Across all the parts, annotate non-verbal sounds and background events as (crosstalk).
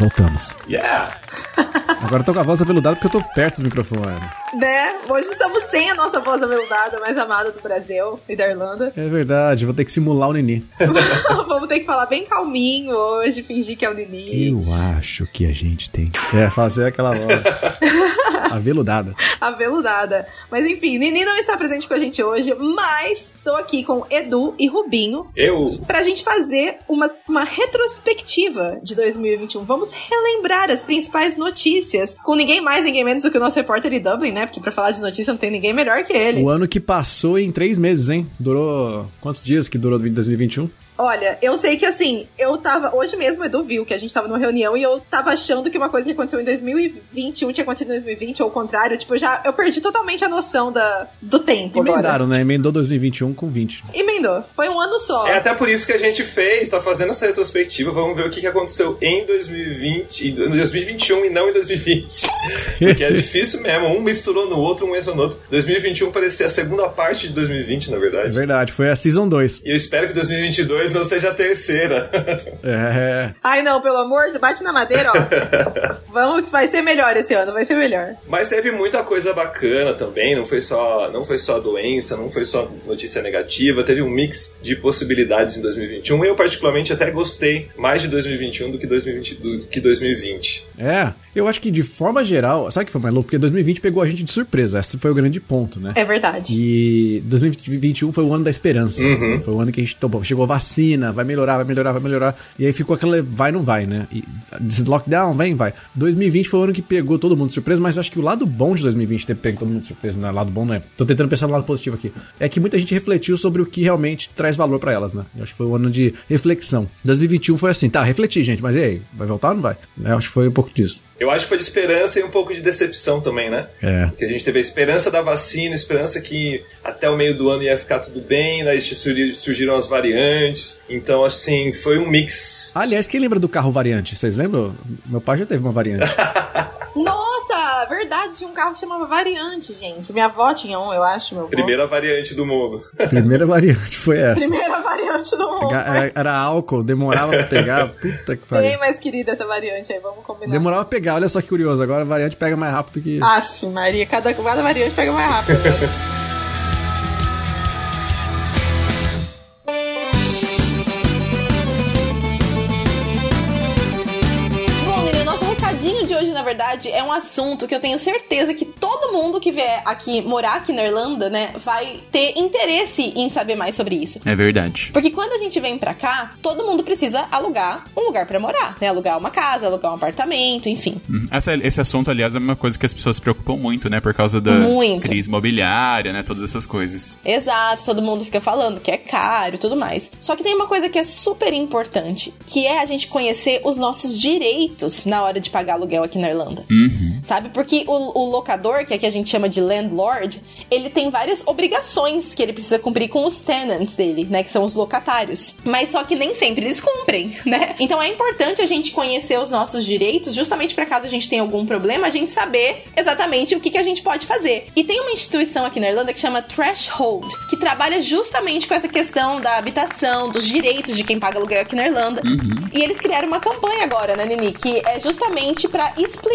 Voltamos. Yeah! (laughs) Agora eu tô com a voz aveludada porque eu tô perto do microfone. Né? Hoje estamos sem a nossa voz aveludada mais amada do Brasil e da Irlanda. É verdade, vou ter que simular o Nini. (laughs) Vamos ter que falar bem calminho hoje, fingir que é o Nini. Eu acho que a gente tem. É, fazer aquela voz (laughs) aveludada. Aveludada. Mas enfim, Nini não está presente com a gente hoje, mas estou aqui com Edu e Rubinho Eu. pra gente fazer uma, uma retrospectiva de 2021. Vamos relembrar as principais notícias com ninguém mais, ninguém menos do que o nosso repórter de Dublin, né? Porque pra falar de notícia não tem ninguém melhor que ele. O ano que passou em três meses, hein? Durou. Quantos dias que durou 2021? Olha, eu sei que assim, eu tava. Hoje mesmo, o Edu viu que a gente tava numa reunião e eu tava achando que uma coisa que aconteceu em 2021 tinha acontecido em 2020, ou o contrário. Tipo, já. Eu perdi totalmente a noção da, do tempo agora. Emendaram, né? Emendou 2021 com 20. Foi um ano só. É até por isso que a gente fez, tá fazendo essa retrospectiva. Vamos ver o que que aconteceu em 2020, em 2021 e não em 2020. (laughs) Porque é difícil mesmo. Um misturou no outro, um entrou no outro. 2021 parecia a segunda parte de 2020, na É verdade. verdade, foi a Season 2. E eu espero que 2022 não seja a terceira. É. Ai, não, pelo amor de bate na madeira, ó. (laughs) Vamos que vai ser melhor esse ano, vai ser melhor. Mas teve muita coisa bacana também, não foi só, não foi só doença, não foi só notícia negativa, teve um mix de possibilidades em 2021. Eu particularmente até gostei mais de 2021 do que 2020, do que 2020. É, eu acho que de forma geral, sabe o que foi mais louco? Porque 2020 pegou a gente de surpresa, esse foi o grande ponto, né? É verdade. E 2021 foi o ano da esperança. Uhum. Foi o ano que a gente tomou. Chegou a vacina, vai melhorar, vai melhorar, vai melhorar. E aí ficou aquela vai, não vai, né? E, lockdown, vem, vai. 2020 foi o ano que pegou todo mundo de surpresa, mas acho que o lado bom de 2020 ter pego todo mundo de surpresa, não é lado bom, não é? Tô tentando pensar no lado positivo aqui. É que muita gente refletiu sobre o que realmente traz valor pra elas, né? Eu acho que foi um ano de reflexão. 2021 foi assim, tá, refletir, gente, mas e aí? Vai voltar ou não vai? Eu acho que foi um pouco disso. Eu acho que foi de esperança e um pouco de decepção também, né? É. Porque a gente teve a esperança da vacina, a esperança que até o meio do ano ia ficar tudo bem, daí surgi- surgiram as variantes. Então, assim, foi um mix. Aliás, quem lembra do carro variante? Vocês lembram? Meu pai já teve uma variante. (laughs) Verdade, tinha um carro que chamava Variante, gente. Minha avó tinha um, eu acho, meu avô. Primeira variante do mundo. Primeira variante foi essa. Primeira variante do mundo. Era, era- era álcool, demorava pra pegar. (laughs) Puta que pariu. mais querida essa variante aí, vamos combinar. Demorava pra pegar, olha só que curioso. Agora a variante pega mais rápido que. Aff, Maria, cada, cada variante pega mais rápido. (laughs) verdade, é um assunto que eu tenho certeza que todo mundo que vier aqui morar aqui na Irlanda, né, vai ter interesse em saber mais sobre isso. É verdade. Porque quando a gente vem pra cá, todo mundo precisa alugar um lugar pra morar, né? Alugar uma casa, alugar um apartamento, enfim. Hum, Essa- esse assunto, aliás, é uma coisa que as pessoas se preocupam muito, né? Por causa da Muito. crise imobiliária, né? Todas essas coisas. Exato, todo mundo fica falando que é caro e tudo mais. Só que tem uma coisa que é super importante, que é a gente conhecer os nossos direitos na hora de pagar aluguel aqui na Irlanda. Uhum. Sabe? Porque o, o locador, que aqui a gente chama de landlord, ele tem várias obrigações que ele precisa cumprir com os tenants dele, né? Que são os locatários. Mas só que nem sempre eles cumprem, né? Então é importante a gente conhecer os nossos direitos, justamente para caso a gente tenha algum problema, a gente saber exatamente o que, que a gente pode fazer. E tem uma instituição aqui na Irlanda que chama Threshold, que trabalha justamente com essa questão da habitação, dos direitos de quem paga aluguel aqui na Irlanda. E eles criaram uma campanha agora, né, Nini? Que é justamente para explicar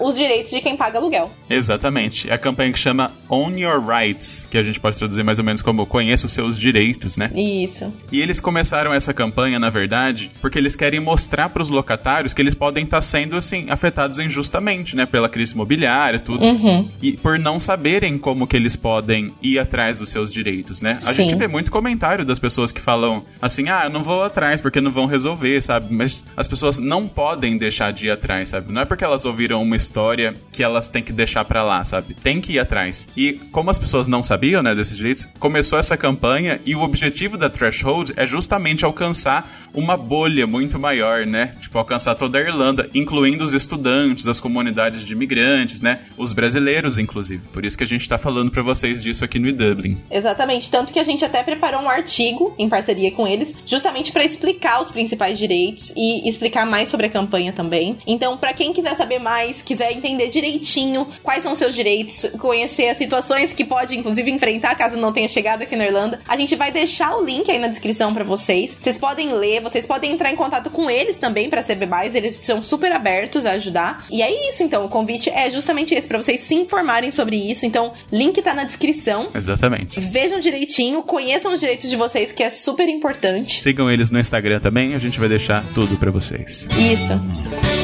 os direitos de quem paga aluguel. Exatamente. É a campanha que chama Own Your Rights, que a gente pode traduzir mais ou menos como Conheça os seus direitos, né? Isso. E eles começaram essa campanha, na verdade, porque eles querem mostrar para os locatários que eles podem estar sendo, assim, afetados injustamente, né? Pela crise imobiliária, tudo. E por não saberem como que eles podem ir atrás dos seus direitos, né? A Sim. gente vê muito comentário das pessoas que falam assim, ah, eu não vou atrás porque não vão resolver, sabe? Mas as pessoas não podem deixar de ir atrás, sabe? Não é porque elas ouviram uma história que elas têm que deixar pra lá, sabe? Tem que ir atrás. E como as pessoas não sabiam, né, desses direitos, começou essa campanha e o objetivo da Threshold é justamente alcançar uma bolha muito maior, né? Tipo, alcançar toda a Irlanda, incluindo os estudantes, as comunidades de imigrantes, né? Os brasileiros, inclusive. Por isso que a gente tá falando pra vocês disso aqui no Dublin. Exatamente. Tanto que a gente até preparou um artigo em parceria com eles, justamente para explicar os principais direitos e explicar mais sobre a campanha também. Então, para quem quiser saber mais, quiser entender direitinho quais são seus direitos, conhecer as situações que pode, inclusive, enfrentar caso não tenha chegado aqui na Irlanda, a gente vai deixar o link aí na descrição para vocês. Vocês podem ler, vocês podem entrar em contato com eles também para saber mais, eles são super abertos a ajudar. E é isso, então, o convite é justamente esse, para vocês se informarem sobre isso. Então, link tá na descrição. Exatamente. Vejam direitinho, conheçam os direitos de vocês, que é super importante. Sigam eles no Instagram também, a gente vai deixar tudo para vocês. Isso.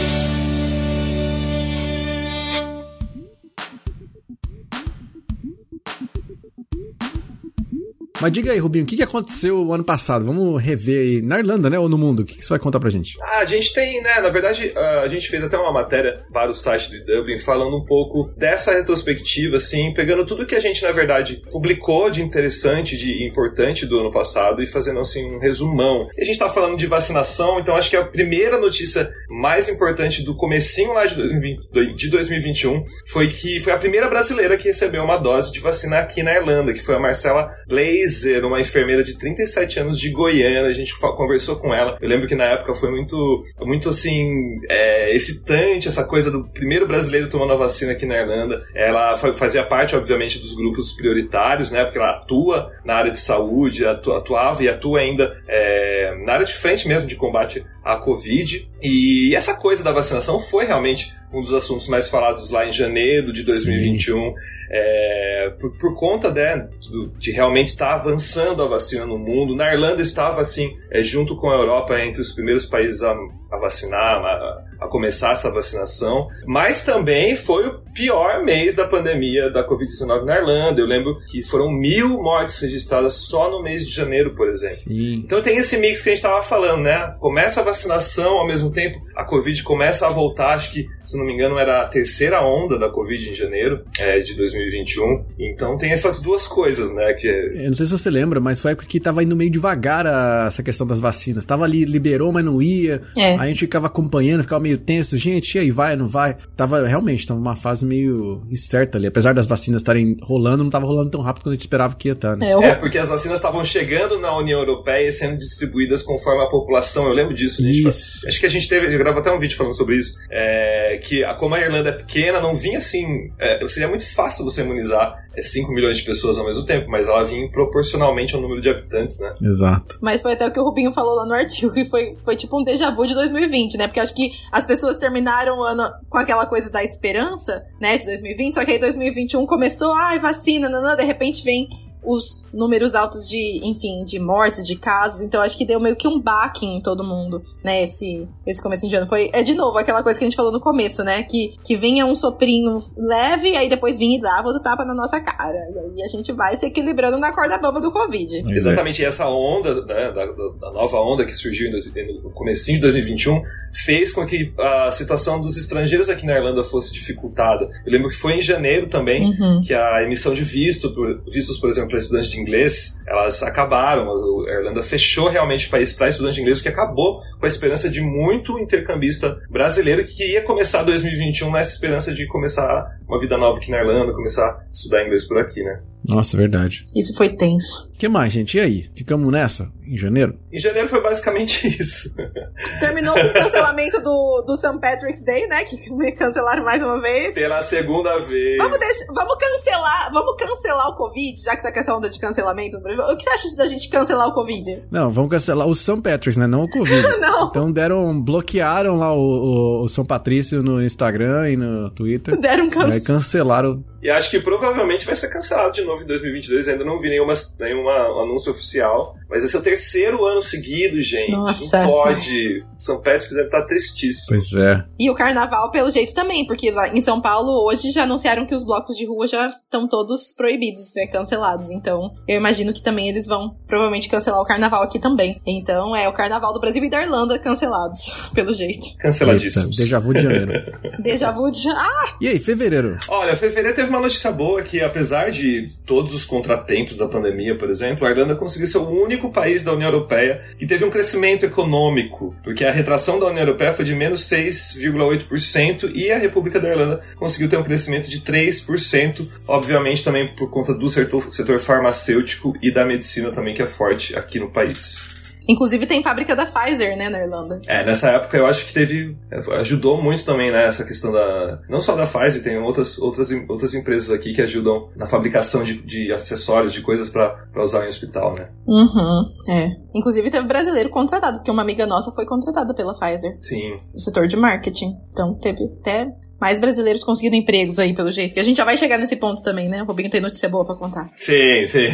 Mas diga aí, Rubinho, o que que aconteceu ano passado? Vamos rever aí. Na Irlanda, né? Ou no mundo? O que, você vai contar pra gente? Ah, a gente tem, né? Na verdade, ah, a gente fez até uma matéria para o site do Dublin falando um pouco dessa retrospectiva, assim, pegando tudo que a gente, na verdade, publicou de interessante, de importante do ano passado e fazendo, assim, um resumão. E a gente tá falando de vacinação, então acho que a primeira notícia mais importante do comecinho lá de, 2020, de 2021 foi que foi a primeira brasileira que recebeu uma dose de vacina aqui na Irlanda, que foi a Marcela Blaze Kaiser, uma enfermeira de 37 anos de Goiânia, a gente conversou com ela. Eu lembro que na época foi muito, muito assim, é, excitante essa coisa do primeiro brasileiro tomando a vacina aqui na Irlanda. Ela fazia parte, obviamente, dos grupos prioritários, né? Porque ela atua na área de saúde, atuava e atua ainda é, na área de frente mesmo de combate à Covid. E essa coisa da vacinação foi realmente um dos assuntos mais falados lá em janeiro de 2021, é, por, por, conta né, de realmente estar avançando a vacina no mundo. Na Irlanda estava, assim, é, junto com a Europa, entre os primeiros países a, a vacinar, a, a começar essa vacinação, mas também foi o pior mês da pandemia da Covid-19 na Irlanda. Eu lembro que foram mil mortes registradas só no mês de janeiro, por exemplo. Sim. Então tem esse mix que a gente estava falando, né? Começa a vacinação, ao mesmo tempo a Covid começa a voltar. Acho que, se não me engano, era a terceira onda da Covid em janeiro é, de 2021. Então tem essas duas coisas, né? Que... Eu não sei se você lembra, mas foi a época que tava indo meio devagar a, essa questão das vacinas. Tava ali, liberou, mas não ia. É. Aí a gente ficava acompanhando, ficava meio tenso. Gente, e aí, vai, não vai? Tava, realmente, tava uma fase meio incerta ali. Apesar das vacinas estarem rolando, não tava rolando tão rápido quanto a gente esperava que ia estar, né? É, porque as vacinas estavam chegando na União Europeia e sendo distribuídas conforme a população. Eu lembro disso. Gente, Isso. acho que a gente teve, eu gravo até um vídeo falando sobre isso, é, que a, como a Irlanda é pequena, não vinha assim, é, seria muito fácil você imunizar é, 5 milhões de pessoas ao mesmo tempo, mas ela vinha proporcionalmente ao número de habitantes, né? Exato. Mas foi até o que o Rubinho falou lá no artigo, que foi, foi tipo um déjà vu de 2020, né? Porque acho que as pessoas terminaram o ano com aquela coisa da esperança, né, de 2020, só que aí 2021 começou, ai, vacina, nanã, de repente vem os números altos de, enfim, de mortes, de casos. Então acho que deu meio que um baque em todo mundo, né? Esse, esse começo de ano. Foi, é de novo aquela coisa que a gente falou no começo, né? Que, que vinha um soprinho leve, aí depois vinha e dava outro tapa na nossa cara. E a gente vai se equilibrando na corda bamba do Covid. Exatamente. E essa onda, né, da, da, nova onda que surgiu em no comecinho de 2021, fez com que a situação dos estrangeiros aqui na Irlanda fosse dificultada. Eu lembro que foi em janeiro também Uhum. que a emissão de visto, por, vistos, por exemplo, para estudantes de inglês, elas acabaram. A Irlanda fechou realmente o país para estudantes de inglês, o que acabou com a esperança de muito intercambista brasileiro que queria começar 2021 nessa esperança de começar uma vida nova aqui na Irlanda, começar a estudar inglês por aqui, né? Nossa, verdade. Isso foi tenso. O que mais, gente? E aí? Ficamos nessa? Em janeiro? Em janeiro foi basicamente (laughs) isso. Terminou com o cancelamento do, do St. Patrick's Day, né? Que me cancelaram mais uma vez. Pela segunda vez. Vamos, deixar, vamos cancelar, vamos cancelar o Covid, já que tá com essa onda de cancelamento. O que você acha da gente cancelar o Covid? Não, vamos cancelar o São Patrick's, né? Não o Covid. (laughs) Não. Então deram, bloquearam lá o, o, o São Patrício no Instagram e no Twitter. Deram um Aí cancelo. cancelaram. E acho que provavelmente vai ser cancelado de novo em 2022. Ainda não vi nenhuma, nenhuma anúncio oficial. Mas vai ser o terceiro ano seguido, gente. Nossa. Não pode. São Patrick's deve estar tristíssimo. Pois é. E o carnaval, pelo jeito, também, porque lá em São Paulo hoje já anunciaram que os blocos de rua já estão todos proibidos, né, cancelados. Então, eu imagino que também eles vão provavelmente cancelar o carnaval aqui também. Então, é o carnaval do Brasil e da Irlanda cancelados, (laughs) pelo jeito. Canceladíssimos. Eita, Déjà vu de janeiro. Déjà vu de. Ah! E aí, fevereiro? Olha, fevereiro teve uma notícia boa que, apesar de todos os contratempos da pandemia, por exemplo, a Irlanda conseguiu ser o único país da União Europeia que teve um crescimento econômico, porque a retração da União Europeia foi de menos 6,8% e a República da Irlanda conseguiu ter um crescimento de 3%, obviamente também por conta do setor, setor farmacêutico e da medicina também, que é forte aqui no país. Inclusive tem fábrica da Pfizer, né, na Irlanda. É, nessa época eu acho que teve. ajudou muito também, né, essa questão da. Não só da Pfizer, tem outras, outras, outras empresas aqui que ajudam na fabricação de, de acessórios, de coisas para usar em hospital, né? Uhum, é. Inclusive teve brasileiro contratado, porque uma amiga nossa foi contratada pela Pfizer. Sim. No setor de marketing. Então teve até mais brasileiros conseguindo empregos aí, pelo jeito. Que a gente já vai chegar nesse ponto também, né? O Robinho tem notícia boa pra contar. Sim, sim.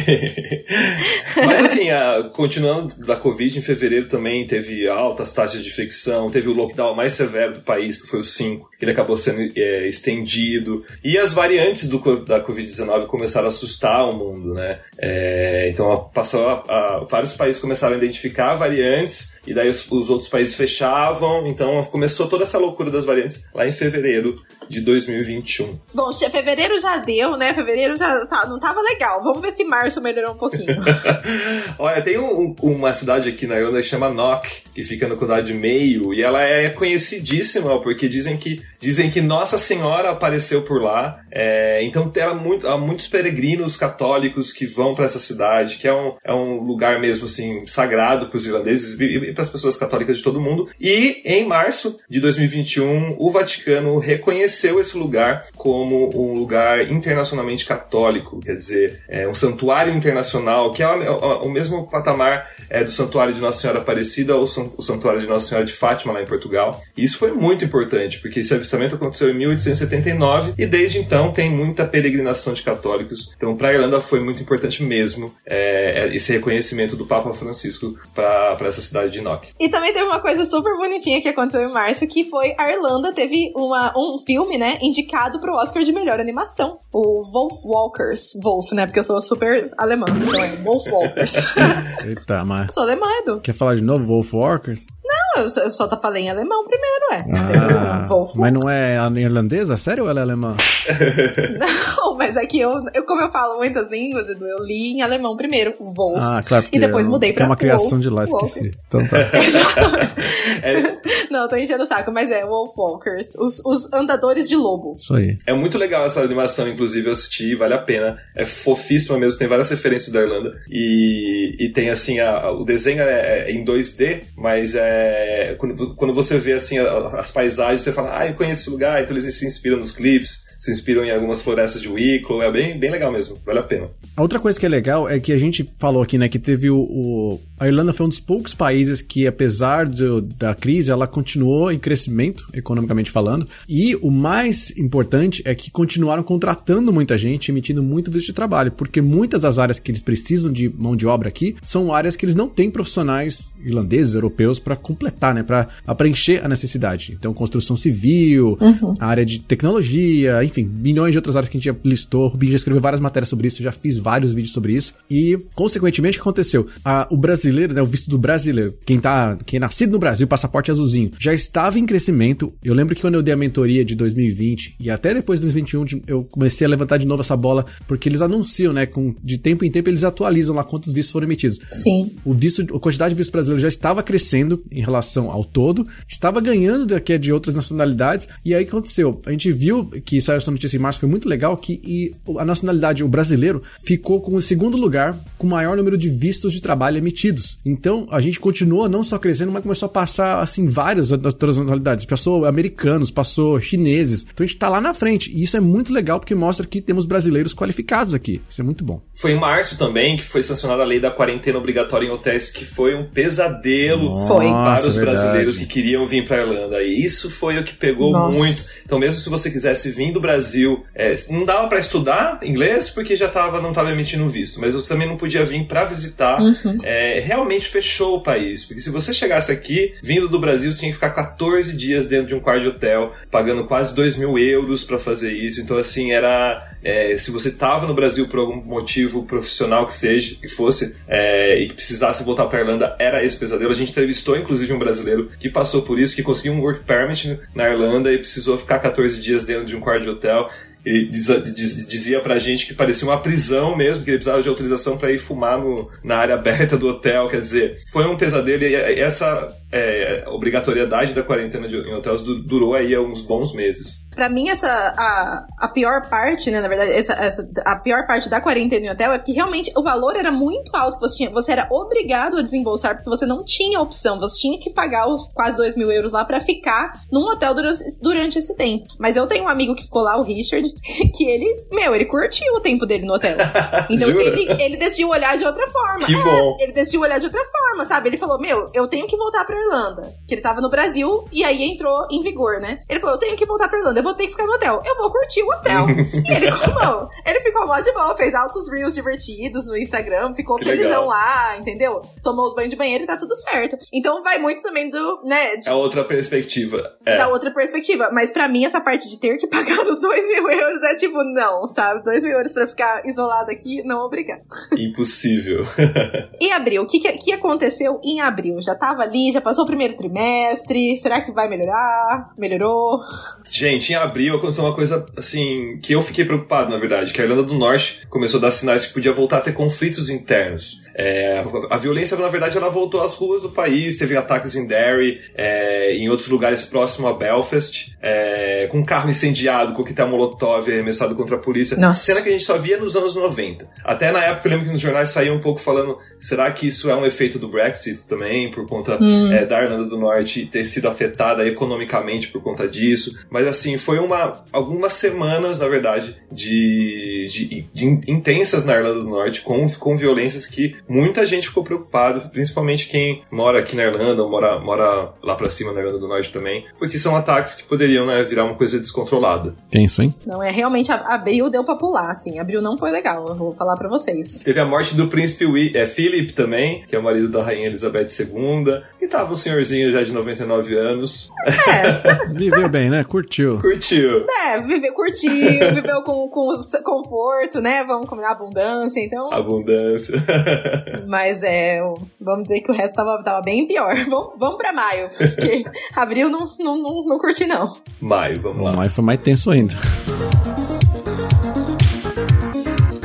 (laughs) Mas assim, a, continuando da Covid, em fevereiro também teve altas taxas de infecção, teve o lockdown mais severo do país, que foi o 5, ele acabou sendo é, estendido. E as variantes do, da Covid-19 começaram a assustar o mundo, né? É, então, passou a, a, vários países começaram a identificar variantes e daí os, outros países fechavam, então começou toda essa loucura das variantes lá em fevereiro de 2021. Bom, fevereiro já deu, né? Fevereiro já tá, não tava legal. Vamos ver se março melhorou um pouquinho. (laughs) Olha, tem um, uma cidade aqui na Irlanda que chama Knock, que fica no condado de Mayo, e ela é conhecidíssima porque dizem que dizem que Nossa Senhora apareceu por lá. É, então tem muito, há muitos peregrinos católicos que vão para essa cidade, que é um, é um lugar mesmo assim sagrado para os irlandeses e para as pessoas católicas de todo mundo. E em março de 2021, o Vaticano reconheceu esse lugar como um lugar internacionalmente católico, quer dizer, é um santuário internacional, que é o mesmo patamar é, do Santuário de Nossa Senhora Aparecida ou o Santuário de Nossa Senhora de Fátima lá em Portugal. E isso foi muito importante, porque esse avistamento aconteceu em 1879 e desde então tem muita peregrinação de católicos. Então, para a Irlanda foi muito importante mesmo é, esse reconhecimento do Papa Francisco para essa cidade de Knock. E também teve uma coisa super bonitinha que aconteceu em março, que foi a Irlanda teve uma, um filme, né, indicado pro Oscar de melhor animação. O Wolf Walkers. Wolf, né, porque eu sou super alemã. Então é Wolf Walkers. (laughs) Eita, mas... Sou alemã, Edu. Quer falar de novo Wolf Walkers? Eu só, eu só falei em alemão primeiro, é. Ah, mas não é irlandesa? Sério ou ela é alemã? não, (laughs) mas é que eu, eu, como eu falo muitas línguas, Edu, eu li em alemão primeiro, Wolf. Ah, claro. E depois mudei pra É uma criação de lá, esqueci. Então tá. (laughs) é. Não, tô enchendo o saco, mas é Wolf Walkers, os, os andadores de lobo. Isso aí. É muito legal essa animação, inclusive eu assisti, vale a pena. É fofíssima mesmo, tem várias referências da Irlanda. E, e tem assim, a, o desenho é, é em 2D, mas é quando, quando você vê assim as paisagens, você fala, ah, eu conheço esse lugar, então eles se inspiram nos cliffs se inspiram em algumas florestas de Wicklow, é bem, bem legal mesmo, vale a pena. A outra coisa que é legal é que a gente falou aqui, né, que teve o, o a Irlanda foi um dos poucos países que, apesar do, da crise, ela continuou em crescimento, economicamente falando, e o mais importante é que continuaram contratando muita gente, emitindo muito visto de trabalho, porque muitas das áreas que eles precisam de mão de obra aqui são áreas que eles não têm profissionais irlandeses, europeus, para completar, né, para preencher a necessidade. Então, construção civil, uhum. área de tecnologia, enfim, milhões de outras áreas que a gente já listou. O Rubinho já escreveu várias matérias sobre isso, já fiz vários vídeos sobre isso. E, consequentemente, o que aconteceu? A, o brasileiro, né, o visto do brasileiro, quem tá, quem é nascido no Brasil, passaporte azulzinho, já estava em crescimento. Eu lembro que quando eu dei a mentoria de 2020 e até depois de 2021, eu comecei a levantar de novo essa bola, porque eles anunciam, né, com, de tempo em tempo eles atualizam lá quantos vistos foram emitidos. Sim. O visto, a quantidade de vistos brasileiros já estava crescendo em relação ao todo, estava ganhando daqui de outras nacionalidades, e aí o que aconteceu? A gente viu que saiu essa notícia em março, foi muito legal que a nacionalidade, o brasileiro, ficou com o segundo lugar com o maior número de vistos de trabalho emitidos. Então, a gente continua não só crescendo, mas começou a passar, assim, várias outras nacionalidades. Passou americanos, passou chineses. Então, a gente tá lá na frente. E isso é muito legal porque mostra que temos brasileiros qualificados aqui. Isso é muito bom. Foi em março também que foi sancionada a lei da quarentena obrigatória em hotéis, que foi um pesadelo Nossa, para os brasileiros que queriam vir para Irlanda. E isso foi o que pegou Nossa. muito. Então, mesmo se você quisesse vir do Brasil, é, não dava para estudar inglês porque já tava, não estava emitindo visto, mas você também não podia vir para visitar. Uhum. É, realmente fechou o país. Porque se você chegasse aqui, vindo do Brasil, você tinha que ficar 14 dias dentro de um quarto de hotel, pagando quase 2 mil euros para fazer isso. Então, assim, era. É, se você estava no Brasil por algum motivo profissional que seja, que fosse, é, e precisasse voltar para Irlanda, era esse pesadelo. A gente entrevistou, inclusive, um brasileiro que passou por isso, que conseguiu um work permit na Irlanda e precisou ficar 14 dias dentro de um quarto de hotel. Ele diz, diz, dizia pra gente que parecia uma prisão mesmo, que ele precisava de autorização para ir fumar no, na área aberta do hotel. Quer dizer, foi um pesadelo e essa é, obrigatoriedade da quarentena de, em hotéis durou aí uns bons meses. Pra mim, essa a, a pior parte, né? Na verdade, essa, essa, a pior parte da quarentena em hotel é que realmente o valor era muito alto. Você, tinha, você era obrigado a desembolsar porque você não tinha opção. Você tinha que pagar os quase 2 mil euros lá para ficar num hotel durante, durante esse tempo. Mas eu tenho um amigo que ficou lá, o Richard, (laughs) que ele, meu, ele curtiu o tempo dele no hotel. (laughs) Então ele, ele decidiu olhar de outra forma. Que é, bom. Ele decidiu olhar de outra forma, sabe? Ele falou, meu, eu tenho que voltar pra Irlanda. Que ele tava no Brasil e aí entrou em vigor, né? Ele falou, eu tenho que voltar pra Irlanda, eu vou ter que ficar no hotel. Eu vou curtir o hotel. (laughs) e ele, como? Ele ficou mó de boa, fez altos reels divertidos no Instagram, ficou que felizão legal. lá, entendeu? Tomou os banhos de banheiro e tá tudo certo. Então vai muito também do, né? De, é outra perspectiva. É. Da outra perspectiva. Mas pra mim, essa parte de ter que pagar os dois mil euros é tipo, não, sabe? Dois mil euros pra ficar isolado aqui, não obrigado. Impossível. (laughs) e abril? O que, que, que aconteceu em abril? Já tava ali, já passou o primeiro trimestre? Será que vai melhorar? Melhorou? Gente, em abril aconteceu uma coisa assim que eu fiquei preocupado, na verdade, que a Irlanda do Norte começou a dar sinais que podia voltar a ter conflitos internos. É, a violência, na verdade, ela voltou às ruas do país, teve ataques em Derry, é, em outros lugares próximo a Belfast, é, com um carro incendiado, com coquetel molotov arremessado contra a polícia. Nossa. Cena que a gente só via nos anos 90. Até na época eu lembro que nos jornais saía um pouco falando, será que isso é um efeito do Brexit também, por conta hum. É, da Irlanda do Norte ter sido afetada economicamente por conta disso. Mas assim, foi uma algumas semanas, na verdade, de, de, de intensas na Irlanda do Norte, com, com violências que muita gente ficou preocupada, principalmente quem mora aqui na Irlanda, ou mora, mora lá pra cima na Irlanda do Norte também, porque são ataques que poderiam né, virar uma coisa descontrolada. Tenso, hein? Não, é realmente, abril deu pra pular, assim, abril não foi legal, eu vou falar pra vocês. Teve a morte do príncipe é, Philip também, que é o marido da rainha Elizabeth II, que tava um senhorzinho já de 99 anos. É. (laughs) Viveu bem, né? Curtiu. Curtiu. É, viveu, curtiu, viveu com, com conforto, né? Vamos combinar abundância, então... Abundância. (laughs) Mas é, vamos dizer que o resto tava, tava bem pior. (laughs) Vamos, vamos pra maio, porque (laughs) abril não, não, não, não curti, não. Maio, vamos lá. Maio foi mais tenso ainda.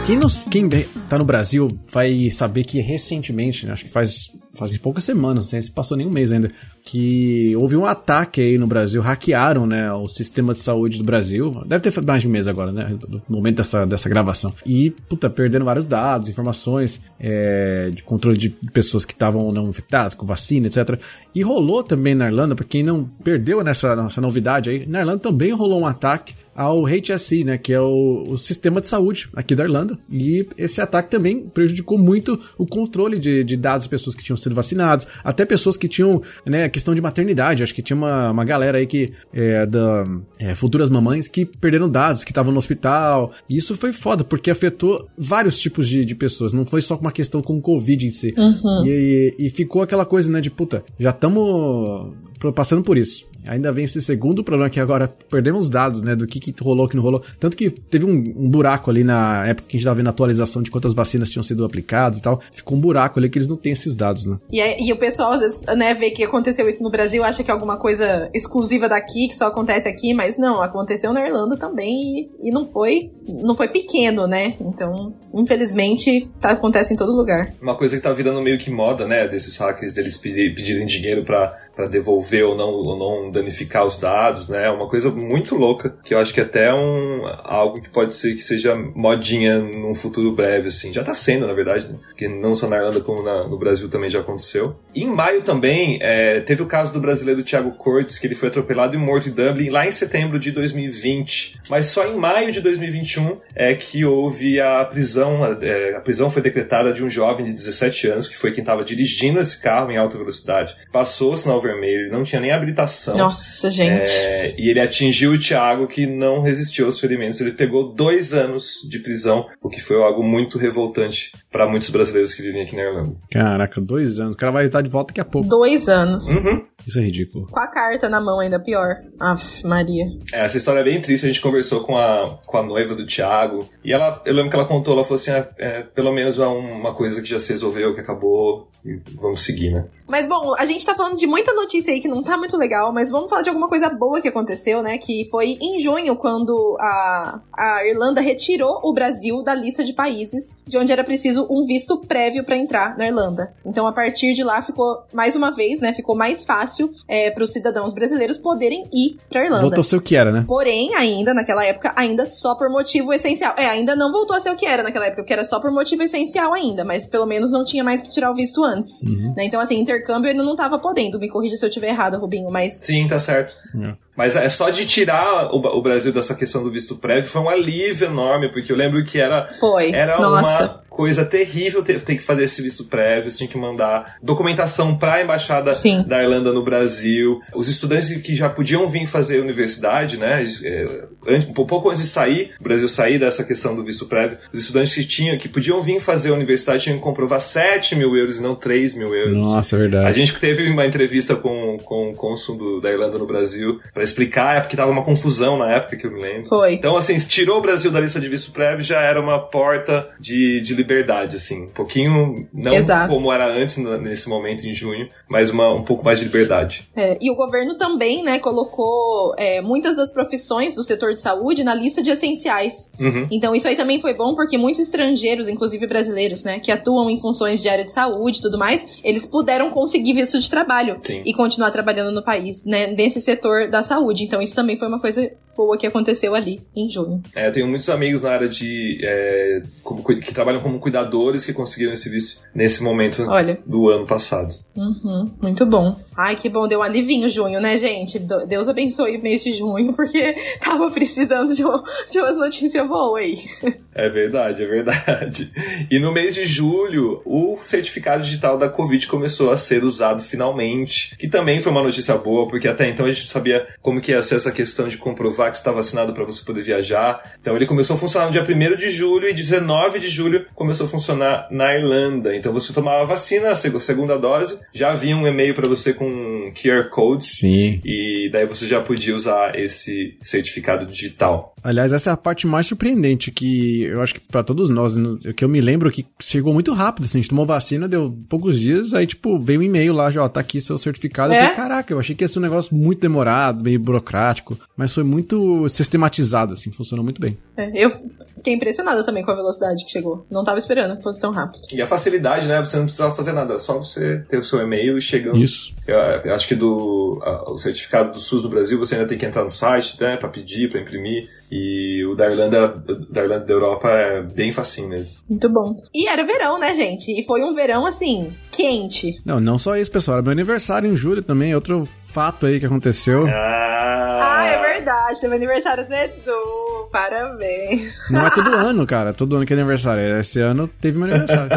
Quem, nos, quem tá no Brasil vai saber que recentemente, né, acho que faz, faz poucas semanas, né, se passou nem um mês ainda, que houve um ataque aí no Brasil, hackearam, né, o sistema de saúde do Brasil. Deve ter mais de um mês agora, né, no momento dessa, dessa gravação. E, puta, perdendo vários dados, informações é, de controle de pessoas que estavam não infectadas com vacina, etc. E rolou também na Irlanda, para quem não perdeu nessa, nessa novidade aí, na Irlanda também rolou um ataque ao HSE, né, que é o, o, sistema de saúde aqui da Irlanda. E esse ataque também prejudicou muito o controle de, de dados de pessoas que tinham sido vacinadas, até pessoas que tinham, né, questão de maternidade. Acho que tinha uma, uma galera aí que, é, da é, futuras mamães que perderam dados, que estavam no hospital. E isso foi foda, porque afetou vários tipos de, de pessoas. Não foi só uma questão com o Covid em si. Uhum. E, e, e ficou aquela coisa, né, de puta, já estamos passando por isso. Ainda vem esse segundo problema que agora perdemos dados, né, do que, que rolou, que não rolou. Tanto que teve um, um, buraco ali na época que a gente tava vendo a atualização de quantas vacinas tinham sido aplicadas e tal. Ficou um buraco ali que eles não têm esses dados, né? E, e o pessoal, às vezes, né, vê que aconteceu isso no Brasil, acha que é alguma coisa exclusiva daqui, que só acontece aqui, mas não, aconteceu na Irlanda também e, e não foi não foi pequeno, né? Então, infelizmente, tá, acontece em todo lugar. Uma coisa que tá virando meio que moda, né, desses hackers, deles pedirem dinheiro para devolver ou não, ou não danificar os dados, né? É uma coisa muito louca, que eu acho que é até um algo que pode ser que seja modinha num futuro breve, assim. Já tá sendo, na verdade, né? Porque não só na Irlanda como na, no Brasil também já aconteceu. E em maio também, é, teve o caso do brasileiro Thiago Cortes, que ele foi atropelado e morto em Dublin lá em setembro de 2020. Mas só em maio de 2021 é que houve a prisão, a, é, a prisão foi decretada de um jovem de 17 anos, que foi quem estava dirigindo esse carro em alta velocidade. Passou o sinal vermelho, ele não tinha nem habilitação. Nossa, gente. É, e ele atingiu o Thiago, que não resistiu aos ferimentos. Ele pegou dois anos de prisão, o que foi algo muito revoltante para muitos brasileiros que vivem aqui na Irlanda. Caraca, dois anos. O cara vai estar de volta daqui a pouco. Dois anos. Uhum. Isso é ridículo. Com a carta na mão ainda, pior. Aff, Maria. É, essa história é bem triste. A gente conversou com a, com a noiva do Thiago. E ela, eu lembro que ela contou, ela falou assim: ah, é, pelo menos é uma coisa que já se resolveu, que acabou. E vamos seguir, né? Mas bom, a gente tá falando de muita notícia aí que não tá muito legal, mas vamos falar de alguma coisa boa que aconteceu, né? Que foi em junho, quando a, a Irlanda retirou o Brasil da lista de países de onde era preciso um visto prévio para entrar na Irlanda. Então, a partir de lá, ficou, mais uma vez, né? Ficou mais fácil é, para os cidadãos brasileiros poderem ir pra Irlanda. Voltou a ser o que era, né? Porém, ainda, naquela época, ainda só por motivo essencial. É, ainda não voltou a ser o que era naquela época, porque era só por motivo essencial ainda, mas pelo menos não tinha mais que tirar o visto antes. Uhum. Né? Então, assim, intercâmbio ainda não tava podendo. Me corrija se eu estiver errado, Rubinho, mas. Sim, tá certo. É. Mas é só de tirar o, o, Brasil dessa questão do visto prévio foi um alívio enorme, porque eu lembro que era, foi. era uma coisa terrível ter, ter, que fazer esse visto prévio, você tinha que mandar documentação para a embaixada Sim. da Irlanda no Brasil. Os estudantes que já podiam vir fazer universidade, né, é, um pouco antes de sair, o Brasil sair dessa questão do visto prévio, os estudantes que tinham, que podiam vir fazer a universidade tinham que comprovar 7 mil euros e não 3 mil euros. Nossa, é verdade. A gente teve uma entrevista com, com o cônsul da Irlanda no Brasil para explicar, é porque tava uma confusão na época que eu me lembro. Foi. Então, assim, tirou o Brasil da lista de visto prévio já era uma porta de, de liberdade, assim. Um pouquinho, não Exato. como era antes, nesse momento, em junho, mas uma, um pouco mais de liberdade. É, e o governo também, né, colocou é, muitas das profissões do setor de saúde na lista de essenciais. Uhum. Então, isso aí também foi bom, porque muitos estrangeiros, inclusive brasileiros, né, que atuam em funções de área de saúde e tudo mais, eles puderam conseguir visto de trabalho Sim. e continuar trabalhando no país, né, nesse setor da saúde. Então, isso também foi uma coisa boa que aconteceu ali em junho. É, eu tenho muitos amigos na área de. É, como, que trabalham como cuidadores que conseguiram esse visto nesse momento Olha. do ano passado. Uhum, muito bom. Ai, que bom, deu um alivinho junho, né, gente? Deus abençoe o mês de junho, (laughs) porque tava precisando de, uma, de umas notícias boas aí. É verdade, é verdade. E no mês de julho, o certificado digital da Covid começou a ser usado finalmente, que também foi uma notícia boa, porque até então a gente sabia como que ia ser essa questão de comprovar que está vacinado para você poder viajar. Então ele começou a funcionar no dia 1 de julho e 19 de julho começou a funcionar na Irlanda. Então você tomava a vacina, a segunda dose, já havia um e-mail para você com QR Code. Sim. E daí você já podia usar esse certificado digital. Aliás, essa é a parte mais surpreendente que eu acho que para todos nós, que eu me lembro que chegou muito rápido, assim, a gente tomou vacina, deu poucos dias, aí tipo, veio um e-mail lá, já, ó, tá aqui seu certificado. É? Eu falei, caraca, eu achei que ia ser um negócio muito demorado, meio burocrático, mas foi muito sistematizado, assim, funcionou muito bem. É, eu fiquei impressionada também com a velocidade que chegou. Não tava esperando que fosse tão rápido. E a facilidade, né? Você não precisava fazer nada, só você ter o seu e-mail e chegando. Isso. Eu, eu acho que do a, o certificado do SUS do Brasil você ainda tem que entrar no site, né, para pedir, para imprimir. E o da Irlanda, da Irlanda da Europa é bem facinho mesmo. Muito bom. E era verão, né, gente? E foi um verão assim, quente. Não, não só isso, pessoal. Era meu aniversário em julho também, outro fato aí que aconteceu. Ah, ah é verdade. Teve aniversário do Edu. Parabéns. Não é todo ano, cara. Todo ano que é aniversário. Esse ano teve meu aniversário.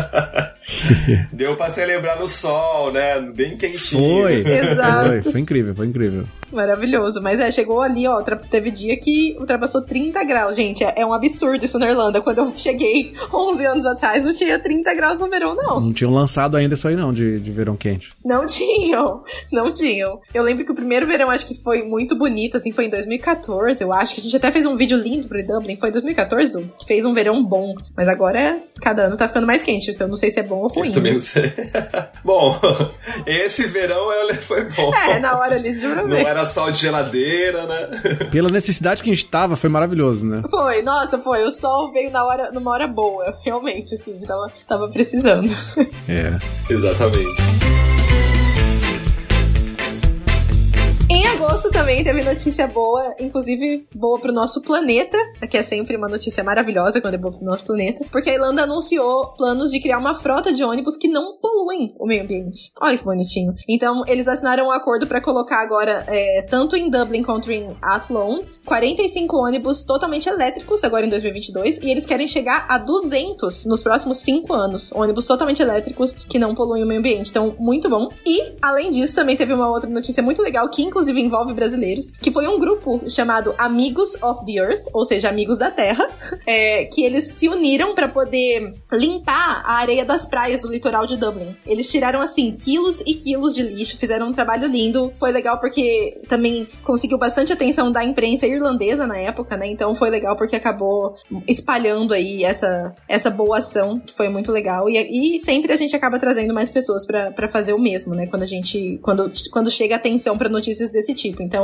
(laughs) Deu pra celebrar no sol, né? Bem quentinho. Foi. Exato. Foi, foi incrível, foi incrível. Maravilhoso. Mas é, chegou ali, ó. Teve dia que ultrapassou 30 graus, gente. É, é, um absurdo isso na Irlanda. Quando eu cheguei 11 anos atrás, não tinha 30 graus no verão, não. Não tinham lançado ainda isso aí, não, de, de verão quente. Não tinham. Não tinham. Eu lembro que o primeiro verão, acho que foi muito bonito, assim, foi em 2014, eu acho. Que a gente até fez um vídeo lindo pro Dublin. Foi em 2014, Du, que fez um verão bom. Mas agora, é, cada ano tá ficando mais quente. Então eu não sei se é bom ou ruim. Eu também não sei. (laughs) bom, (laughs) esse verão foi bom. É, na hora ali, juro Não era sol de geladeira, né? (laughs) Pela necessidade que a gente tava, foi maravilhoso, né? Foi, nossa, foi. O sol veio na hora, numa hora boa, realmente, assim, tava, tava precisando. (laughs) É. Exatamente. Também teve notícia boa, inclusive boa pro nosso planeta, que é sempre uma notícia maravilhosa quando é boa pro nosso planeta, porque a Irlanda anunciou planos de criar uma frota de ônibus que não poluem o meio ambiente. Olha que bonitinho. Então, eles assinaram um acordo para colocar agora, é, tanto em Dublin quanto em Athlone, 45 ônibus totalmente elétricos agora em 2022 e eles querem chegar a 200 nos próximos 5 anos. Ônibus totalmente elétricos que não poluem o meio ambiente. Então, muito bom. E, além disso, também teve uma outra notícia muito legal que, inclusive, envolve brasileiros que foi um grupo chamado Amigos of the Earth, ou seja, Amigos da Terra, (laughs) é, que eles se uniram para poder limpar a areia das praias do litoral de Dublin. Eles tiraram, assim, quilos e quilos de lixo, fizeram um trabalho lindo. Foi legal porque também conseguiu bastante atenção da imprensa irlandesa na época, né? Então foi legal porque acabou espalhando aí essa, essa boa ação, que foi muito legal. E, e sempre a gente acaba trazendo mais pessoas para fazer o mesmo, né? Quando a gente. Quando, quando chega atenção para notícias desse tipo. Então,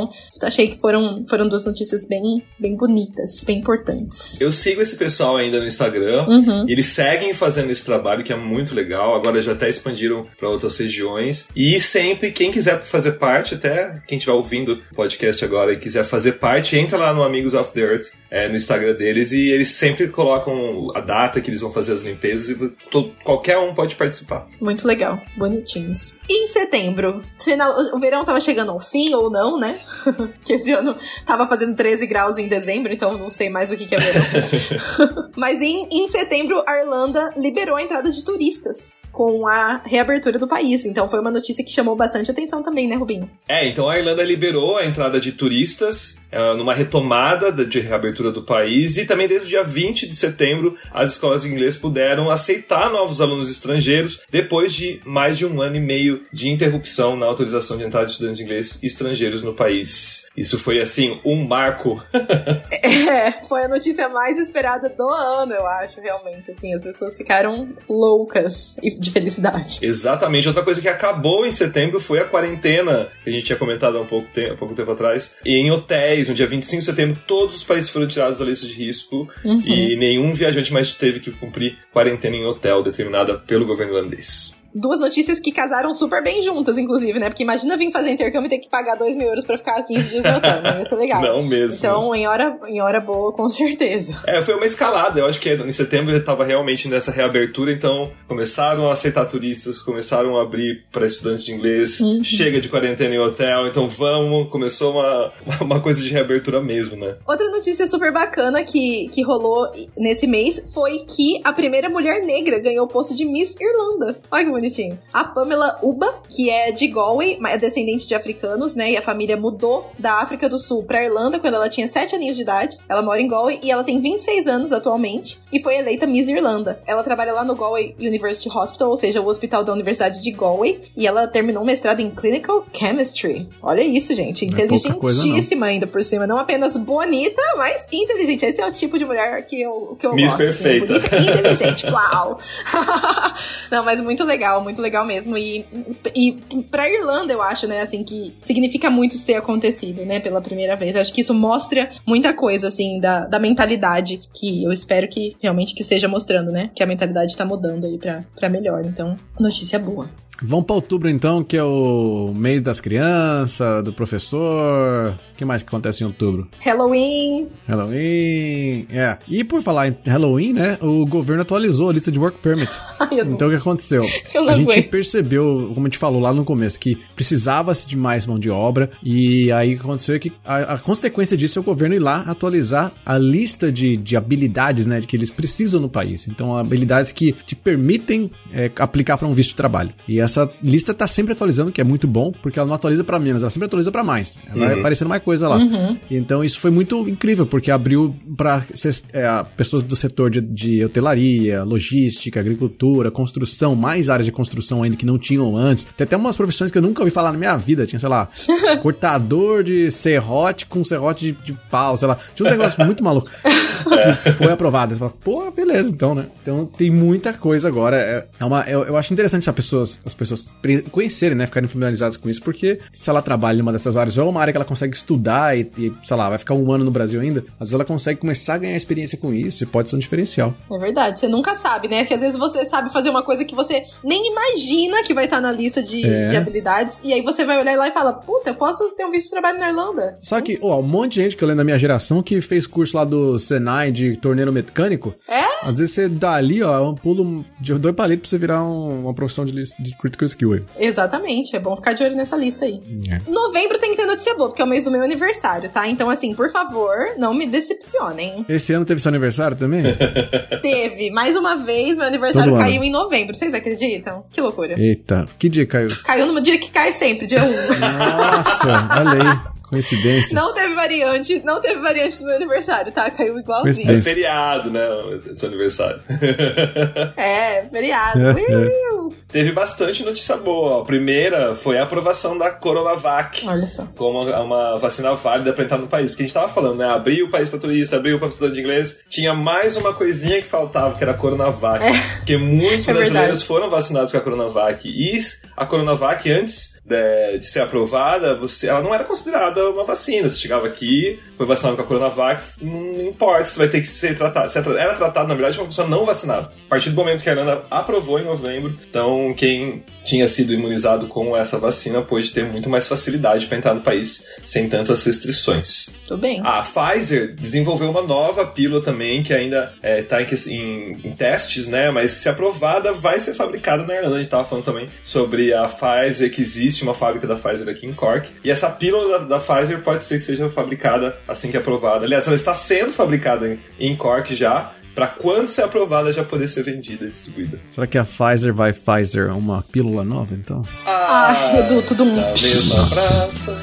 achei que foram, foram duas notícias bem, bem bonitas, bem importantes. Eu sigo esse pessoal ainda no Instagram. Uhum. Eles seguem fazendo esse trabalho que é muito legal. Agora já até expandiram para outras regiões. E sempre, quem quiser fazer parte, até quem estiver ouvindo o podcast agora e quiser fazer parte, entra lá no Amigos of the Earth, é, no Instagram deles, e eles sempre colocam a data que eles vão fazer as limpezas e todo, qualquer um pode participar. Muito legal, bonitinhos. E em setembro, o verão tava chegando ao fim ou não, né? (laughs) que esse ano tava fazendo 13 graus em dezembro, então não sei mais o que, que é verão. (laughs) Mas em, em setembro, a Irlanda liberou a entrada de turistas com a reabertura do país. Então foi uma notícia que chamou bastante atenção também, né, Rubinho? É, então a Irlanda liberou a entrada de turistas é, numa retomada de reabertura do país e também desde o dia 20 de setembro as escolas de inglês puderam aceitar novos alunos estrangeiros depois de mais de um ano e meio de interrupção na autorização de entrada de estudantes de inglês estrangeiros no país. Isso foi assim um marco. (laughs) é, foi a notícia mais esperada do ano, eu acho, realmente. Assim, as pessoas ficaram loucas de felicidade. Exatamente. Outra coisa que acabou em setembro foi a quarentena, que a gente tinha comentado há um pouco tempo, há pouco tempo atrás. E em hotéis, no dia 25 de setembro, todos os países foram tirados da lista de risco uhum. e nenhum viajante mais teve que cumprir quarentena em hotel determinada pelo governo irlandês duas notícias que casaram super bem juntas, inclusive, né? Porque imagina vir fazer intercâmbio e ter que pagar 2 mil euros pra ficar 15 dias no hotel, né? Ia ser legal. Não mesmo. Então, em hora, em hora boa, com certeza. É, foi uma escalada. Eu acho que em setembro já tava realmente nessa reabertura, então começaram a aceitar turistas, começaram a abrir para estudantes de inglês. Uhum. Chega de quarentena em hotel, então vamos. Começou uma, (laughs) uma coisa de reabertura mesmo, né? Outra notícia super bacana que, que rolou nesse mês foi que a primeira mulher negra ganhou o posto de Miss Irlanda. Olha que bonitinho. A Pamela Uba, que é de Galway, é descendente de africanos, né? E a família mudou da África do Sul pra Irlanda quando ela tinha 7 aninhos de idade. Ela mora em Galway e ela tem 26 anos atualmente e foi eleita Miss Irlanda. Ela trabalha lá no Galway University Hospital, ou seja, o hospital da Universidade de Galway, e ela terminou um mestrado em Clinical Chemistry. Olha isso, gente. É Inteligentíssima ainda por cima. Não apenas bonita, mas inteligente. Esse é o tipo de mulher que eu, que eu Miss gosto. Miss perfeita. Assim, bonita e inteligente. Uau! (laughs) Não, mas muito legal legal, muito legal mesmo. E, e pra Irlanda, eu acho, né, assim, que significa muito isso ter acontecido, né, pela primeira vez. Acho que isso mostra muita coisa, assim, da, da mentalidade que eu espero que realmente que seja mostrando, né, que a mentalidade tá mudando aí pra, pra melhor. Então, notícia boa. Vamos para outubro então, que é o mês das crianças, do professor. O que mais que acontece em outubro? Halloween. Halloween. É. E por falar em Halloween, né? O governo atualizou a lista de work permit. (laughs) então o que aconteceu? (laughs) a gente aguento. percebeu, como a gente falou lá no começo, que precisava-se de mais mão de obra. E aí o que aconteceu é que a, a, consequência disso é o governo ir lá atualizar a lista de, de habilidades, né? De que eles precisam no país. Então, habilidades que te permitem é, aplicar para um visto de trabalho. E essa essa lista tá sempre atualizando, que é muito bom, porque ela não atualiza para menos, ela sempre atualiza para mais. Ela uhum. vai aparecendo mais coisa lá. Uhum. Então isso foi muito incrível, porque abriu para é, pessoas do setor de, de hotelaria, logística, agricultura, construção, mais áreas de construção ainda que não tinham antes. Tem até umas profissões que eu nunca ouvi falar na minha vida. Tinha, sei lá, (laughs) cortador de serrote com serrote de, de pau, sei lá. Tinha uns negócios muito malucos. (laughs) que foi aprovado. Você fala, pô, beleza, então, né? Então tem muita coisa agora. É, é uma, eu, eu acho interessante as pessoas, as pessoas conhecerem, né? Ficarem familiarizadas com isso, porque se ela trabalha em uma dessas áreas, ou é uma área que ela consegue estudar e, e, sei lá, vai ficar um ano no Brasil ainda, às vezes ela consegue começar a ganhar experiência com isso e pode ser um diferencial. É verdade, você nunca sabe, né? Que às vezes você sabe fazer uma coisa que você nem imagina que vai estar na lista de, é. de habilidades, e aí você vai olhar lá e fala, puta, eu posso ter um visto de trabalho na Irlanda. Só que, ó, um monte de gente que eu lembro da minha geração que fez curso lá do Senai de torneiro mecânico. É? Às vezes você dá ali, ó, um pulo de dois palitos pra você virar um, uma profissão de, de critical skill aí. Exatamente, é bom ficar de olho nessa lista aí. É. Novembro tem que ter notícia boa, porque é o mês do meu aniversário, tá? Então, assim, por favor, não me decepcionem. Esse ano teve seu aniversário também? (laughs) teve. Mais uma vez, meu aniversário Todo caiu ano. em novembro. Vocês acreditam? Que loucura. Eita, que dia caiu? Caiu no dia que cai sempre, dia 1. Nossa, olha aí. (laughs) Coincidência. Não teve variante, não teve variante do meu aniversário, tá? Caiu igualzinho. É feriado, né? Seu aniversário. (laughs) É, feriado. É, Uiu. Teve bastante notícia boa. A primeira foi a aprovação da Coronavac. Olha só. como uma, vacina válida para entrar no país. Porque a gente tava falando, né? Abrir o país para turista, abrir o para estudante de inglês. Tinha mais uma coisinha que faltava, que era a Coronavac. Porque muitos É brasileiros verdade. foram vacinados com a Coronavac. E a Coronavac, antes de, de ser aprovada, você, ela não era considerada uma vacina. Você chegava aqui, foi vacinado com a Coronavac, não importa, você vai ter que ser tratado. Você era tratado, na verdade, como uma pessoa não vacinada. A partir do momento que a Irlanda aprovou em novembro, então quem tinha sido imunizado com essa vacina pôde ter muito mais facilidade para entrar no país sem tantas restrições. Tudo bem. A Pfizer desenvolveu uma nova pílula também, que ainda está em, que- em- em testes, né? Mas se aprovada, vai ser fabricada na Irlanda. A gente estava falando também sobre a Pfizer, que existe uma fábrica da Pfizer aqui em Cork. E essa pílula da, da Pfizer pode ser que seja fabricada assim que aprovada. Aliás, ela está sendo fabricada em, em Cork já. Para quando ser aprovada já poder ser vendida e distribuída. Será que a Pfizer vai Pfizer uma pílula nova, então? Ah, Edu, todo mundo. Na mesma praça.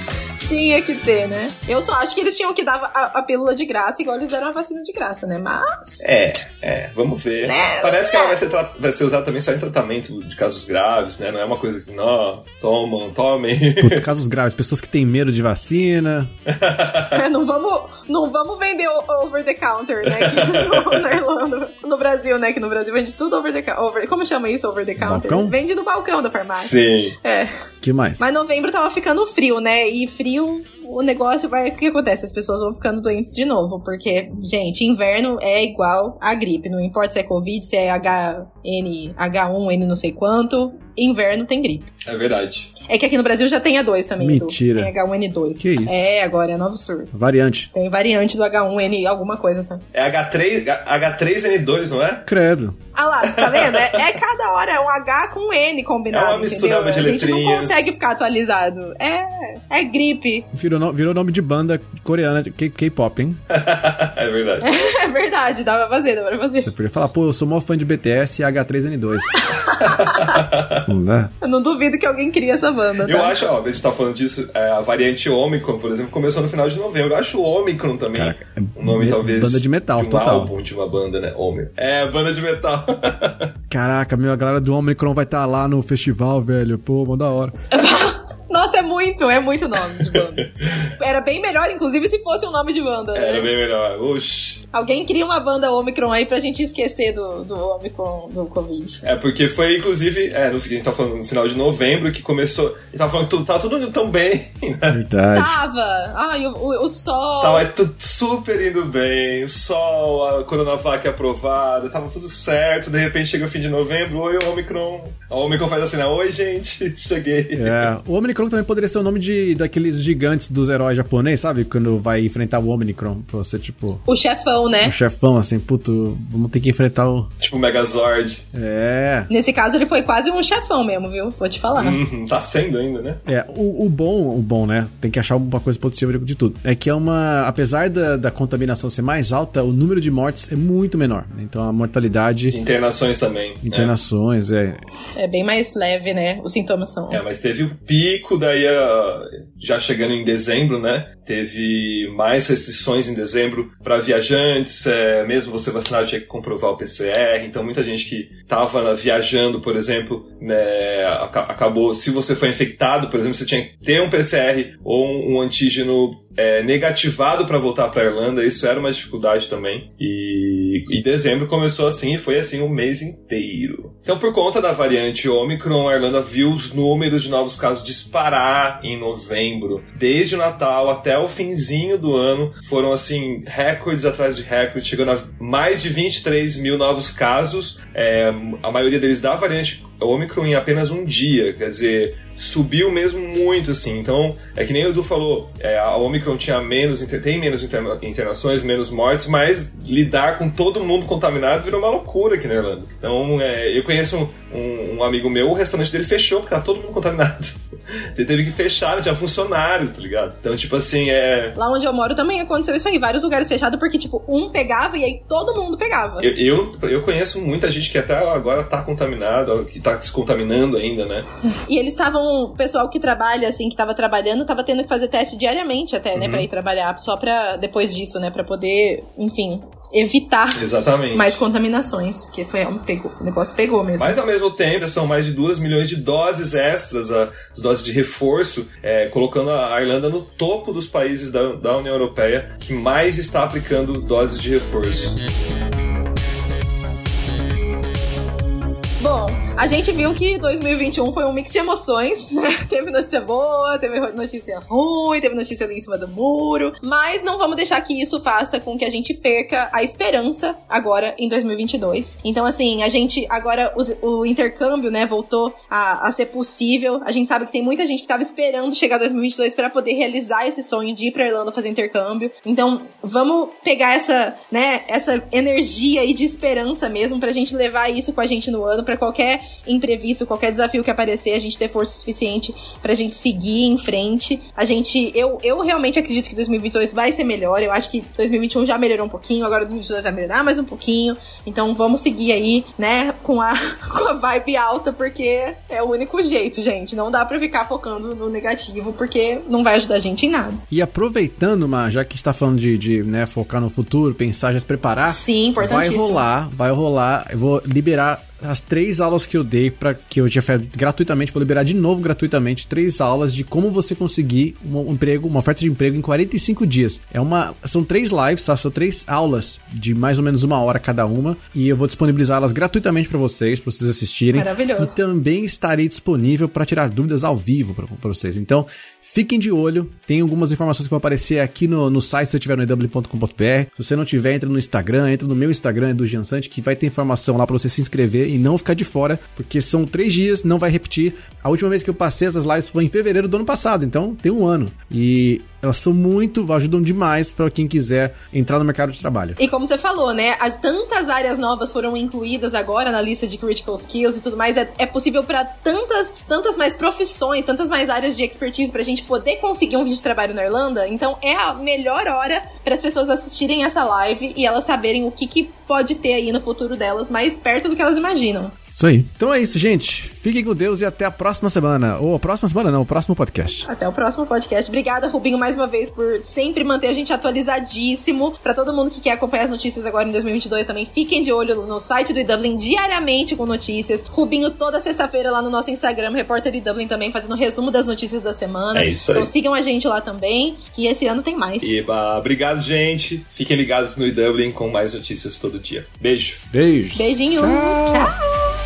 (laughs) Tinha que ter, né? Eu só acho que eles tinham que dar a, a pílula de graça, igual eles deram a vacina de graça, né? Mas. É, é, vamos ver. É, Parece que ela é. vai ser, vai ser usada também só em tratamento de casos graves, né? Não é uma coisa que, não, tomam, tomem. Puta, casos graves, pessoas que têm medo de vacina. (laughs) É, não, vamos, não vamos vender o- over the counter, né? Que no, na Irlanda. No Brasil, né? Que no Brasil vende tudo over the counter. Como chama isso, over the counter? Balcão? Vende no balcão da farmácia. Sim. É. que mais? Mas novembro tava ficando frio, né? E frio, o negócio vai. O que acontece? As pessoas vão ficando doentes de novo. Porque, gente, inverno é igual a gripe. Não importa se é Covid, se é HN, H1N não sei quanto. Inverno tem gripe. É verdade. É que aqui no Brasil já tem a 2 também. Mentira. Tem H1N2. Que isso? É, agora é novo surto. Variante. Tem variante do H1N, alguma coisa, sabe? É H3, H3N2, não é? Credo. Ah lá, tá vendo? É, é cada hora, é um H com um N combinado. É uma entendeu? de A gente não letrinhas. consegue ficar atualizado. É, é gripe. Virou, no- virou nome de banda coreana de K- K-pop, hein? (laughs) é verdade. (laughs) É verdade, dá pra fazer, dá pra fazer. Você podia falar, pô, eu sou mó fã de BTS e H3N2. Não dá? Eu não duvido que alguém crie essa banda. Tá? Eu acho, ó, a gente tá falando disso, é, a variante Omicron, por exemplo, começou no final de novembro. Eu acho o Omicron também Caraca, é um nome, me- talvez. banda de metal, de um total. álbum, de uma banda, né? Omicron. É, banda de metal. (laughs) Caraca, meu, a galera do Omicron vai estar lá no festival, velho. Pô, mó da hora. (laughs) Nossa, é muito, é muito nome de banda. (laughs) Era bem melhor, inclusive, se fosse um nome de banda. né? Era bem melhor. Oxi. Alguém cria uma banda Omicron aí pra gente esquecer do, do Omicron, do Covid. É, porque foi, inclusive, é, no, a gente tá falando no final de novembro que começou. A gente tava falando que tudo, tá tudo indo tão bem, né? Verdade. Tava! Ai, o, o, o sol. Tava tudo super indo bem, o sol, a Coronavac aprovada, tava tudo certo. De repente chega o fim de novembro, oi, Omicron. A Omicron faz assim, né? Oi, gente, (laughs) cheguei. É, o Omnicron também poderia ser o nome de, daqueles gigantes dos heróis japonês, sabe? Quando vai enfrentar o Omnicron. Pra você, tipo, O chefão, né? um chefão, assim, puto, vamos ter que enfrentar o. Tipo Megazord. É. Nesse caso, ele foi quase um chefão mesmo, viu? Vou te falar. Uhum, tá sendo ainda, né? É, o, o bom, o bom, né? Tem que achar uma coisa positiva de tudo. É que é uma. Apesar da, da contaminação ser mais alta, o número de mortes é muito menor. Então a mortalidade, Internações também. né? internações, é. É bem mais leve, né? Os sintomas são. É, mas teve o pico, daí ah, já chegando em dezembro, né? Teve mais restrições em dezembro para viajantes, é, mesmo você vacinado tinha que comprovar o PCR, então muita gente que estava viajando, por exemplo, né, aca- acabou, se você foi infectado, por exemplo, você tinha que ter um PCR ou um antígeno é, negativado para voltar para Irlanda, isso era uma dificuldade também. E, e dezembro começou assim e foi assim o mês inteiro. Então, por conta da variante Omicron, a Irlanda viu os números de novos casos disparar em novembro. Desde o Natal até o finzinho do ano, foram assim, recordes atrás de recordes, chegando a mais de 23 mil novos casos, é, a maioria deles da variante Omicron em apenas um dia. Quer dizer, subiu mesmo muito, assim. Então, é que nem o Edu falou, é, a Omicron tinha menos, tem menos interna- internações, menos mortes, mas lidar com todo mundo contaminado virou uma loucura aqui na Irlanda. Então, é, eu conheço um, um- um amigo meu, o restaurante dele fechou porque tá todo mundo contaminado. (laughs) teve que fechar, não tinha funcionário, tá ligado? Então, tipo assim, é. Lá onde eu moro também aconteceu isso aí. Vários lugares fechados, porque, tipo, um pegava e aí todo mundo pegava. Eu, eu, eu conheço muita gente que até agora tá contaminada, que tá se contaminando ainda, né? E eles estavam, o pessoal que trabalha, assim, que tava trabalhando, tava tendo que fazer teste diariamente até, né, pra ir trabalhar, só pra, depois disso, né, pra poder, enfim, evitar Exatamente. mais contaminações, que foi um pegou, o negócio pegou mesmo. Mas ao mesmo tempo, são mais de 2 milhões de doses extras, as doses de reforço, é, colocando a Irlanda no topo dos países da, da União Europeia que mais está aplicando doses de reforço. Bom, a gente viu que 2021 foi um mix de emoções, (laughs) né? Teve notícia boa, teve notícia ruim, teve notícia ali em cima do muro, mas não vamos deixar que isso faça com que a gente perca a esperança agora em 2022. Então, assim, a gente agora o, o intercâmbio, né, voltou a, a, ser possível. A gente sabe que tem muita gente que tava esperando chegar 2022 para poder realizar esse sonho de ir pra Irlanda fazer intercâmbio. Então, vamos pegar essa, né, essa energia aí de esperança mesmo pra gente levar isso com a gente no ano, para qualquer imprevisto, qualquer desafio que aparecer, a gente ter força suficiente pra gente seguir em frente. A gente, eu, eu realmente acredito que 2022 vai ser melhor. Eu acho que 2021 já melhorou um pouquinho, agora 2022 vai melhorar mais um pouquinho. Então vamos seguir aí, né, com a, (laughs) com a vibe alta, porque é o único jeito, gente. Não dá pra ficar focando no negativo, porque não vai ajudar a gente em nada. E aproveitando, Ma, já que está falando de, de né, focar no futuro, pensar, já se preparar. Sim, importantíssimo. Vai rolar, vai rolar. Eu vou liberar as três aulas que eu dei para que eu tinha feito gratuitamente, vou liberar de novo gratuitamente três aulas de como você conseguir um emprego, uma oferta de emprego em 45 dias. É uma, são três lives, tá? São três aulas de mais ou menos uma hora cada uma e eu vou disponibilizá-las gratuitamente para vocês, para vocês assistirem. Maravilhoso. E também estarei disponível para tirar dúvidas ao vivo para vocês. Então, fiquem de olho. Tem algumas informações que vão aparecer aqui no, no site se eu tiver no ew.com.br. Se você não tiver, entra no Instagram, entra no meu Instagram, do Giansante, que vai ter informação lá para você se inscrever e não ficar de fora, porque são três dias, não vai repetir. A última vez que eu passei essas lives foi em fevereiro do ano passado, então tem um ano. E elas são muito, ajudam demais para quem quiser entrar no mercado de trabalho. E como você falou, né? As, tantas áreas novas foram incluídas agora na lista de critical skills e tudo mais. É, é possível para tantas, tantas mais profissões, tantas mais áreas de expertise pra gente poder conseguir um vídeo de trabalho na Irlanda. Então é a melhor hora para as pessoas assistirem essa live e elas saberem o que, que pode ter aí no futuro delas, mais perto do que elas imaginam. Isso aí. Então é isso, gente. Fiquem com Deus e até a próxima semana. Ou a próxima semana não, o próximo podcast. Até o próximo podcast. Obrigada, Rubinho, mais uma vez por sempre manter a gente atualizadíssimo. Para todo mundo que quer acompanhar as notícias agora em 2022 também, fiquem de olho no site do Dublin diariamente com notícias. Rubinho toda sexta-feira lá no nosso Instagram, repórter de Dublin também fazendo resumo das notícias da semana. É isso aí. Então sigam a gente lá também, que esse ano tem mais. Eba, obrigado, gente. Fiquem ligados no Dublin com mais notícias todo dia. Beijo. Beijo. Beijinho. Tchau.